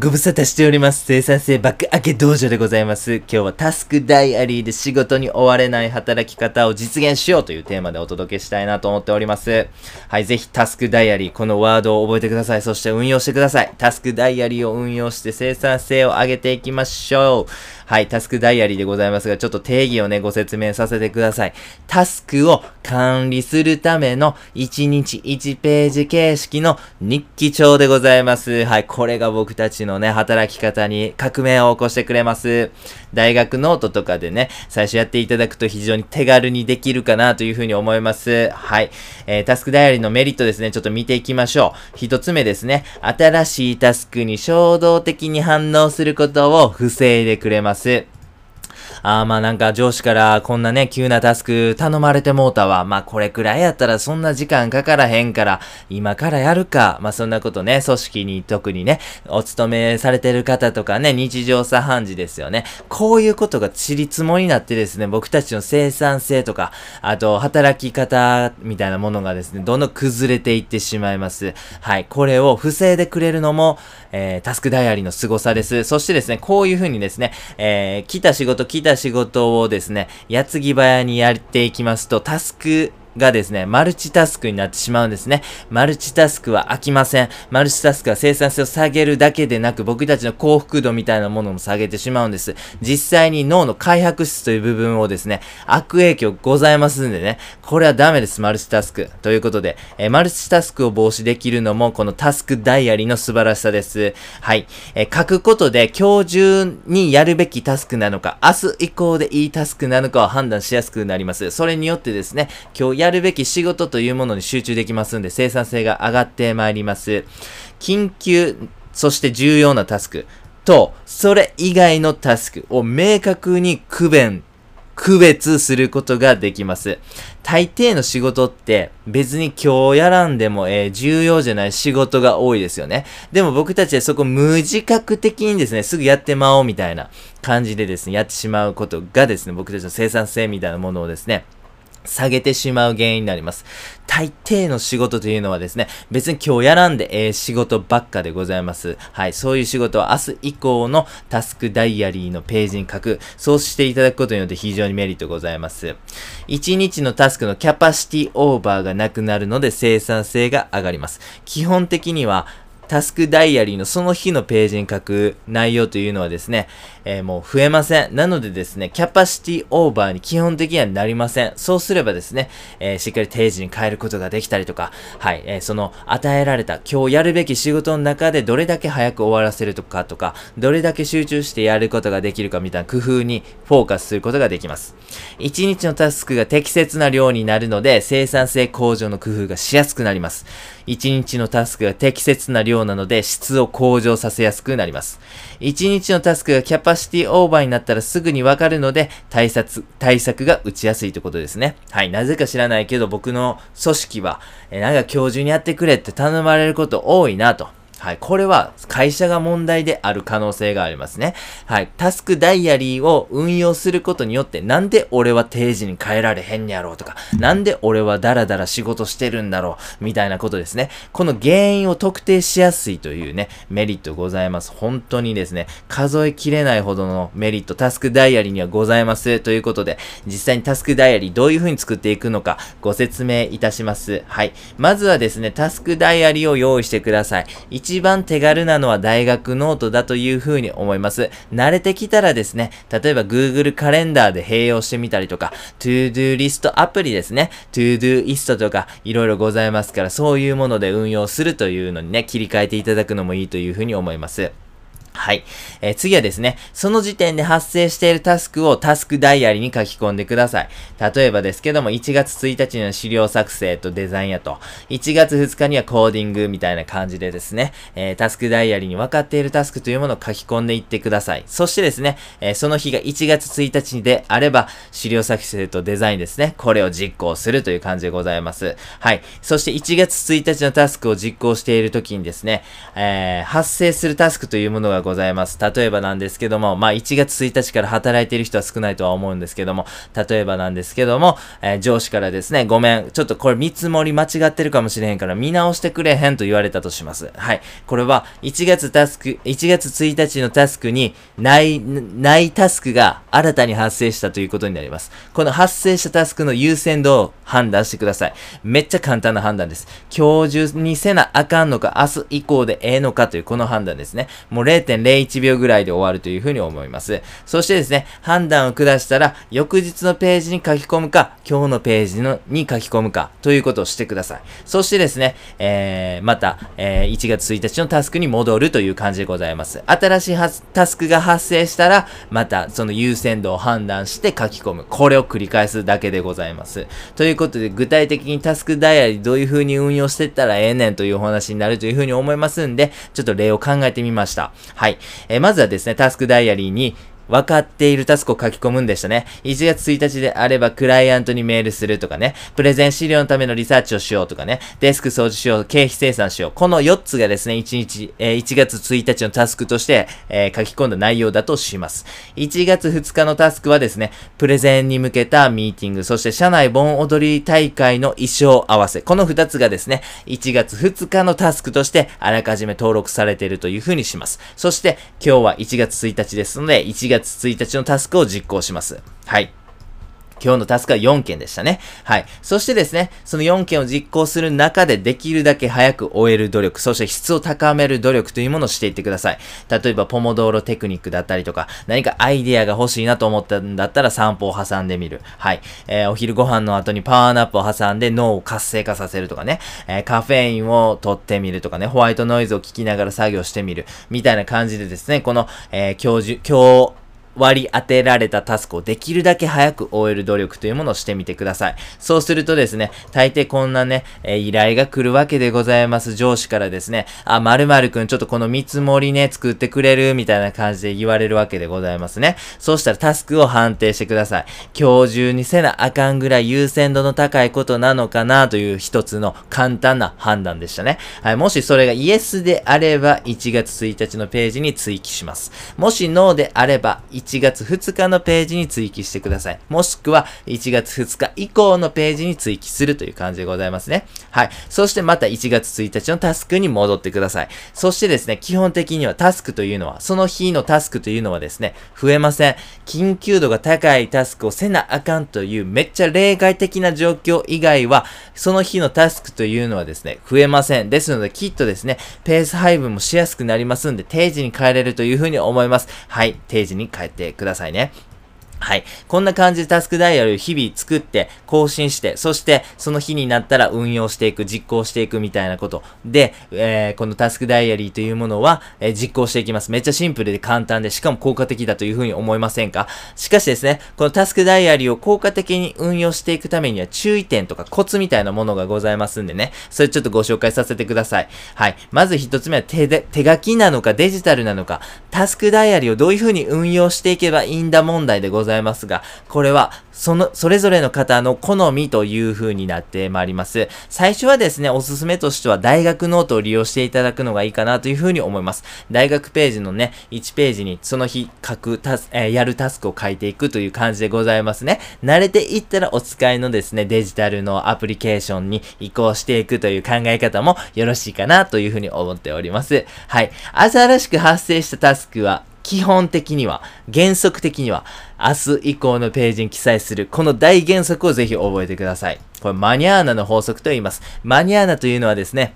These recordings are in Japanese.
ご無沙汰しております。生産性爆上げ道場でございます。今日はタスクダイアリーで仕事に追われない働き方を実現しようというテーマでお届けしたいなと思っております。はい、ぜひタスクダイアリー、このワードを覚えてください。そして運用してください。タスクダイアリーを運用して生産性を上げていきましょう。はい、タスクダイアリーでございますが、ちょっと定義をね、ご説明させてください。タスクを管理するための1日1ページ形式の日記帳でございます。はい、これが僕たちのね、働き方に革命を起こしてくれます。大学ノートとかでね、最初やっていただくと非常に手軽にできるかなというふうに思います。はい、えー、タスクダイアリーのメリットですね、ちょっと見ていきましょう。一つ目ですね、新しいタスクに衝動的に反応することを防いでくれます。あーまあなんか上司からこんなね、急なタスク頼まれてもうたわ。まあこれくらいやったらそんな時間かからへんから、今からやるか。まあそんなことね、組織に特にね、お勤めされてる方とかね、日常茶飯事ですよね。こういうことがちりつもりになってですね、僕たちの生産性とか、あと働き方みたいなものがですね、どんどん崩れていってしまいます。はい。これを防いでくれるのも、えー、タスクダイアリーの凄さです。そしてですね、こういう風にですね、えー、来た仕事、来た仕事をですね、矢継ぎ早にやっていきますと、タスクがですね、マルチタスクになってしまうんですね。マルチタスクは飽きません。マルチタスクは生産性を下げるだけでなく、僕たちの幸福度みたいなものも下げてしまうんです。実際に脳の開白質という部分をですね、悪影響ございますんでね、これはダメです、マルチタスク。ということで、えー、マルチタスクを防止できるのも、このタスクダイアリーの素晴らしさです。はい。えー、書くことで、今日中にやるべきタスクなのか、明日以降でいいタスクなのかを判断しやすくなります。それによってですね、今日ややるべき仕事というものに集中できますんで、生産性が上がってまいります。緊急、そして重要なタスクと、それ以外のタスクを明確に区別、区別することができます。大抵の仕事って別に今日やらんでも、えー、重要じゃない仕事が多いですよね。でも僕たちはそこ無自覚的にですね、すぐやってまおうみたいな感じでですね、やってしまうことがですね、僕たちの生産性みたいなものをですね、下げてしまう原因になります。大抵の仕事というのはですね、別に今日やらんでええ仕事ばっかでございます。はい、そういう仕事は明日以降のタスクダイアリーのページに書く。そうしていただくことによって非常にメリットございます。1日のタスクのキャパシティオーバーがなくなるので生産性が上がります。基本的には、タスクダイアリーのその日のページに書く内容というのはですね、えー、もう増えません。なのでですね、キャパシティオーバーに基本的にはなりません。そうすればですね、えー、しっかり定時に変えることができたりとか、はい、えー、その与えられた今日やるべき仕事の中でどれだけ早く終わらせるとかとか、どれだけ集中してやることができるかみたいな工夫にフォーカスすることができます。1日のタスクが適切な量になるので、生産性向上の工夫がしやすくなります。1日のタスクが適切な量なので質を向上させやすくなります。1日のタスクがキャパシティオーバーになったらすぐにわかるので対策、対策が打ちやすいということですね。はい。なぜか知らないけど僕の組織は、えなんか今日中にやってくれって頼まれること多いなと。はい。これは会社が問題である可能性がありますね。はい。タスクダイアリーを運用することによって、なんで俺は定時に変えられへんやろうとか、なんで俺はダラダラ仕事してるんだろう、みたいなことですね。この原因を特定しやすいというね、メリットございます。本当にですね、数えきれないほどのメリット、タスクダイアリーにはございます。ということで、実際にタスクダイアリーどういう風に作っていくのか、ご説明いたします。はい。まずはですね、タスクダイアリーを用意してください。一番手軽なのは大学ノートだというふうに思います。慣れてきたらですね、例えば Google カレンダーで併用してみたりとか、ToDo リストアプリですね、ToDo イストとかいろいろございますから、そういうもので運用するというのにね、切り替えていただくのもいいというふうに思います。はい。えー、次はですね、その時点で発生しているタスクをタスクダイアリに書き込んでください。例えばですけども、1月1日には資料作成とデザインやと、1月2日にはコーディングみたいな感じでですね、えー、タスクダイアリに分かっているタスクというものを書き込んでいってください。そしてですね、えー、その日が1月1日であれば、資料作成とデザインですね、これを実行するという感じでございます。はい。そして1月1日のタスクを実行している時にですね、え発生するタスクというものがございます。例えばなんですけども、まあ1月1日から働いている人は少ないとは思うんですけども、例えばなんですけども、えー、上司からですね、ごめん、ちょっとこれ見積もり間違ってるかもしれへんから見直してくれへんと言われたとします。はい。これは1月タスク、1月1日のタスクにない、ないタスクが新たに発生したということになります。この発生したタスクの優先度を判断してください。めっちゃ簡単な判断です。今日中にせなあかんのか、明日以降でええのかというこの判断ですね。もう0.01秒ぐらいで終わるというふうに思います。そしてですね、判断を下したら、翌日のページに書き込むか、今日のページのに書き込むか、ということをしてください。そしてですね、えー、また、えー、1月1日のタスクに戻るという感じでございます。新しいタスクが発生したら、またその優先度を判断して書き込む。これを繰り返すだけでございます。ということで、具体的にタスクダイアリーどういう風に運用していったらええねんというお話になるという風に思いますんで、ちょっと例を考えてみました。は。えー、まずはですね、タスクダイアリーに、分かっているタスクを書き込むんでしたね。1月1日であればクライアントにメールするとかね、プレゼン資料のためのリサーチをしようとかね、デスク掃除しよう、経費生産しよう。この4つがですね、1日、えー、1月1日のタスクとして、えー、書き込んだ内容だとします。1月2日のタスクはですね、プレゼンに向けたミーティング、そして社内盆踊り大会の衣装合わせ。この2つがですね、1月2日のタスクとしてあらかじめ登録されているというふうにします。そして今日は1月1日ですので、1月1日のタスクを実行します。はい。今日のタスクは4件でしたね。はい。そしてですね、その4件を実行する中でできるだけ早く終える努力、そして質を高める努力というものをしていってください。例えば、ポモドーロテクニックだったりとか、何かアイデアが欲しいなと思ったんだったら散歩を挟んでみる。はい。えー、お昼ご飯の後にパワーナップを挟んで脳を活性化させるとかね、えー、カフェインを取ってみるとかね、ホワイトノイズを聞きながら作業してみる。みたいな感じでですね、この、えー、教授、今日、割り当てられたタスクをできるだけ早く終える努力というものをしてみてください。そうするとですね、大抵こんなね、えー、依頼が来るわけでございます。上司からですね、あ、〇〇くんちょっとこの見積もりね、作ってくれるみたいな感じで言われるわけでございますね。そうしたらタスクを判定してください。今日中にせなあかんぐらい優先度の高いことなのかなという一つの簡単な判断でしたね。はい、もしそれがイエスであれば、1月1日のページに追記します。もしノーであれば、1月2日のページに追記してください。もしくは1月2日以降のページに追記するという感じでございますね。はい。そしてまた1月1日のタスクに戻ってください。そしてですね、基本的にはタスクというのは、その日のタスクというのはですね、増えません。緊急度が高いタスクをせなあかんというめっちゃ例外的な状況以外は、その日のタスクというのはですね、増えません。ですので、きっとですね、ペース配分もしやすくなりますんで、定時に帰れるというふうに思います。はい。定時に帰っててく。ださいね。はい。こんな感じでタスクダイヤルを日々作って、更新して、そしてその日になったら運用していく、実行していくみたいなことで、えー、このタスクダイアリーというものは、えー、実行していきます。めっちゃシンプルで簡単で、しかも効果的だというふうに思いませんか？しかしですね、このタスクダイアリーを効果的に運用していくためには注意点とかコツみたいなものがございますんでね、それちょっとご紹介させてください。はい。まず一つ目は手で、手書きなのかデジタルなのか、タスクダイアリーをどういうふうに運用していけばいいんだ問題でございます。ございますが、これは、その、それぞれの方の好みという風になってまいります。最初はですね、おすすめとしては大学ノートを利用していただくのがいいかなという風に思います。大学ページのね、1ページにその日書くタス、えー、やるタスクを書いていくという感じでございますね。慣れていったらお使いのですね、デジタルのアプリケーションに移行していくという考え方もよろしいかなという風に思っております。はい。新しく発生したタスクは、基本的には、原則的には、明日以降のページに記載する、この大原則をぜひ覚えてください。これマニアーナの法則と言います。マニアーナというのはですね、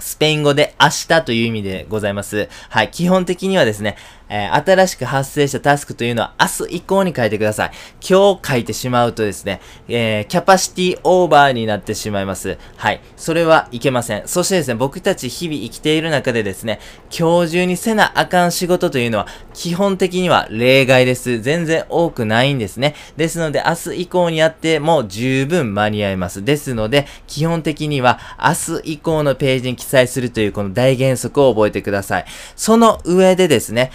スペイン語で明日という意味でございます。はい。基本的にはですね、えー、新しく発生したタスクというのは明日以降に書いてください。今日書いてしまうとですね、えー、キャパシティオーバーになってしまいます。はい。それはいけません。そしてですね、僕たち日々生きている中でですね、今日中にせなあかん仕事というのは基本的には例外です。全然多くないんですね。ですので、明日以降にやっても十分間に合います。ですので、基本的には明日以降のページに記載するというこの大原則を覚えてください。その上でですね、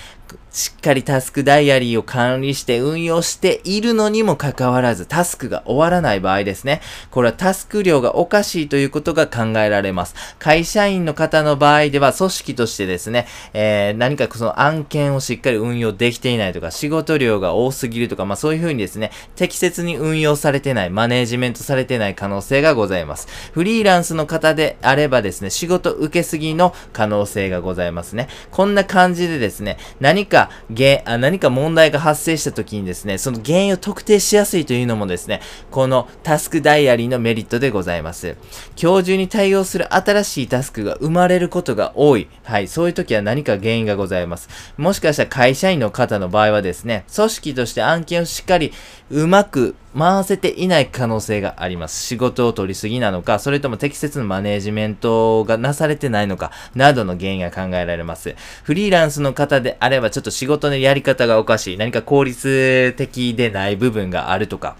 しっかりタスクダイアリーを管理して運用しているのにもかかわらず、タスクが終わらない場合ですね。これはタスク量がおかしいということが考えられます。会社員の方の場合では、組織としてですね、えー、何かその案件をしっかり運用できていないとか、仕事量が多すぎるとか、まあそういうふうにですね、適切に運用されてない、マネージメントされてない可能性がございます。フリーランスの方であればですね、仕事受けすぎの可能性がございますね。こんな感じでですね、何何か原、あ何か問題が発生した時にですね、その原因を特定しやすいというのもですね、このタスクダイアリーのメリットでございます。今日中に対応する新しいタスクが生まれることが多い。はい、そういう時は何か原因がございます。もしかしたら会社員の方の場合はですね、組織として案件をしっかりうまく回せていない可能性があります。仕事を取りすぎなのか、それとも適切なマネージメントがなされてないのか、などの原因が考えられます。フリーランスの方であれば、ちょっと仕事のやり方がおかしい、何か効率的でない部分があるとか、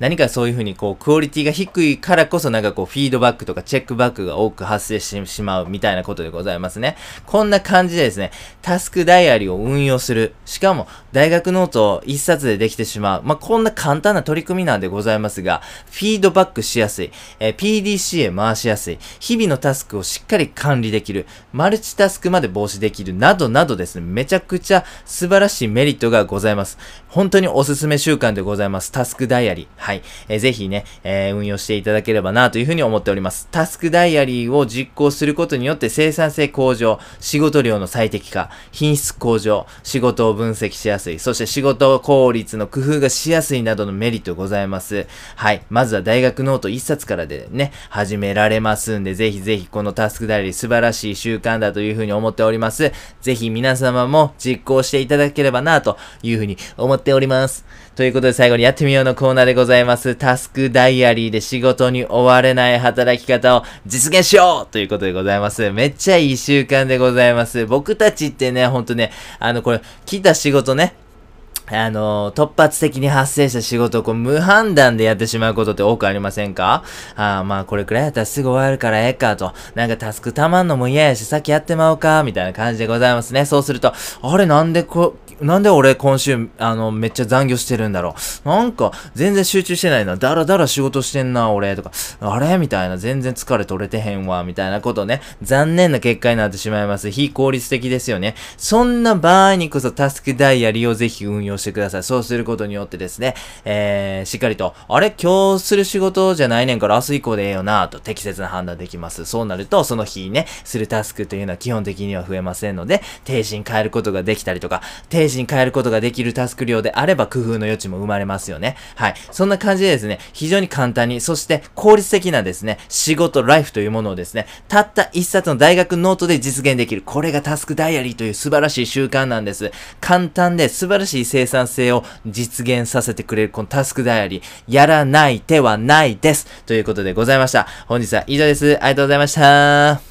何かそういうふうにこう、クオリティが低いからこそなんかこう、フィードバックとかチェックバックが多く発生してしまうみたいなことでございますね。こんな感じでですね、タスクダイアリーを運用する。しかも、大学ノートを一冊でできてしまう。まあ、こんな簡単な取り組みなんでございますが、フィードバックしやすい。えー、 PDCA 回しやすい。日々のタスクをしっかり管理できる。マルチタスクまで防止できる。などなどですね、めちゃくちゃ素晴らしいメリットがございます。本当におすすめ習慣でございます。タスクダイアリー。は。はいえー、ぜひね、えー、運用していただければなというふうに思っております。タスクダイアリーを実行することによって生産性向上、仕事量の最適化、品質向上、仕事を分析しやすい、そして仕事効率の工夫がしやすいなどのメリットございます。はい。まずは大学ノート1冊からでね、始められますんで、ぜひぜひこのタスクダイアリー素晴らしい習慣だというふうに思っております。ぜひ皆様も実行していただければなというふうに思っております。ということで最後にやってみようのコーナーでございます。タスクダイアリーで仕事に追われない働き方を実現しようということでございます。めっちゃいい習慣でございます。僕たちってね、ほんとね、あのこれ、来た仕事ね、あの、突発的に発生した仕事をこう無判断でやってしまうことって多くありませんか？ああまあこれくらいやったらすぐ終わるからええかと。なんかタスクたまんのも嫌やし、先やってまおうか、みたいな感じでございますね。そうすると、あれなんでこ、なんで俺今週、あの、めっちゃ残業してるんだろう？なんか、全然集中してないな。だらだら仕事してんな、俺。とか、あれ？みたいな。全然疲れ取れてへんわ。みたいなことね。残念な結果になってしまいます。非効率的ですよね。そんな場合にこそタスクダイヤリをぜひ運用してください。そうすることによってですね、えー、しっかりと、あれ？今日する仕事じゃないねんから明日以降でええよな、と適切な判断できます。そうなると、その日ね、するタスクというのは基本的には増えませんので、停止に変えることができたりとか、定時に帰ることができるタスク量であれば工夫の余地も生まれますよね。はい。そんな感じでですね、非常に簡単に、そして効率的なですね、仕事、ライフというものをですね、たった一冊の大学ノートで実現できる。これがタスクダイアリーという素晴らしい習慣なんです。簡単で素晴らしい生産性を実現させてくれるこのタスクダイアリー、やらない手はないです。ということでございました。本日は以上です。ありがとうございました。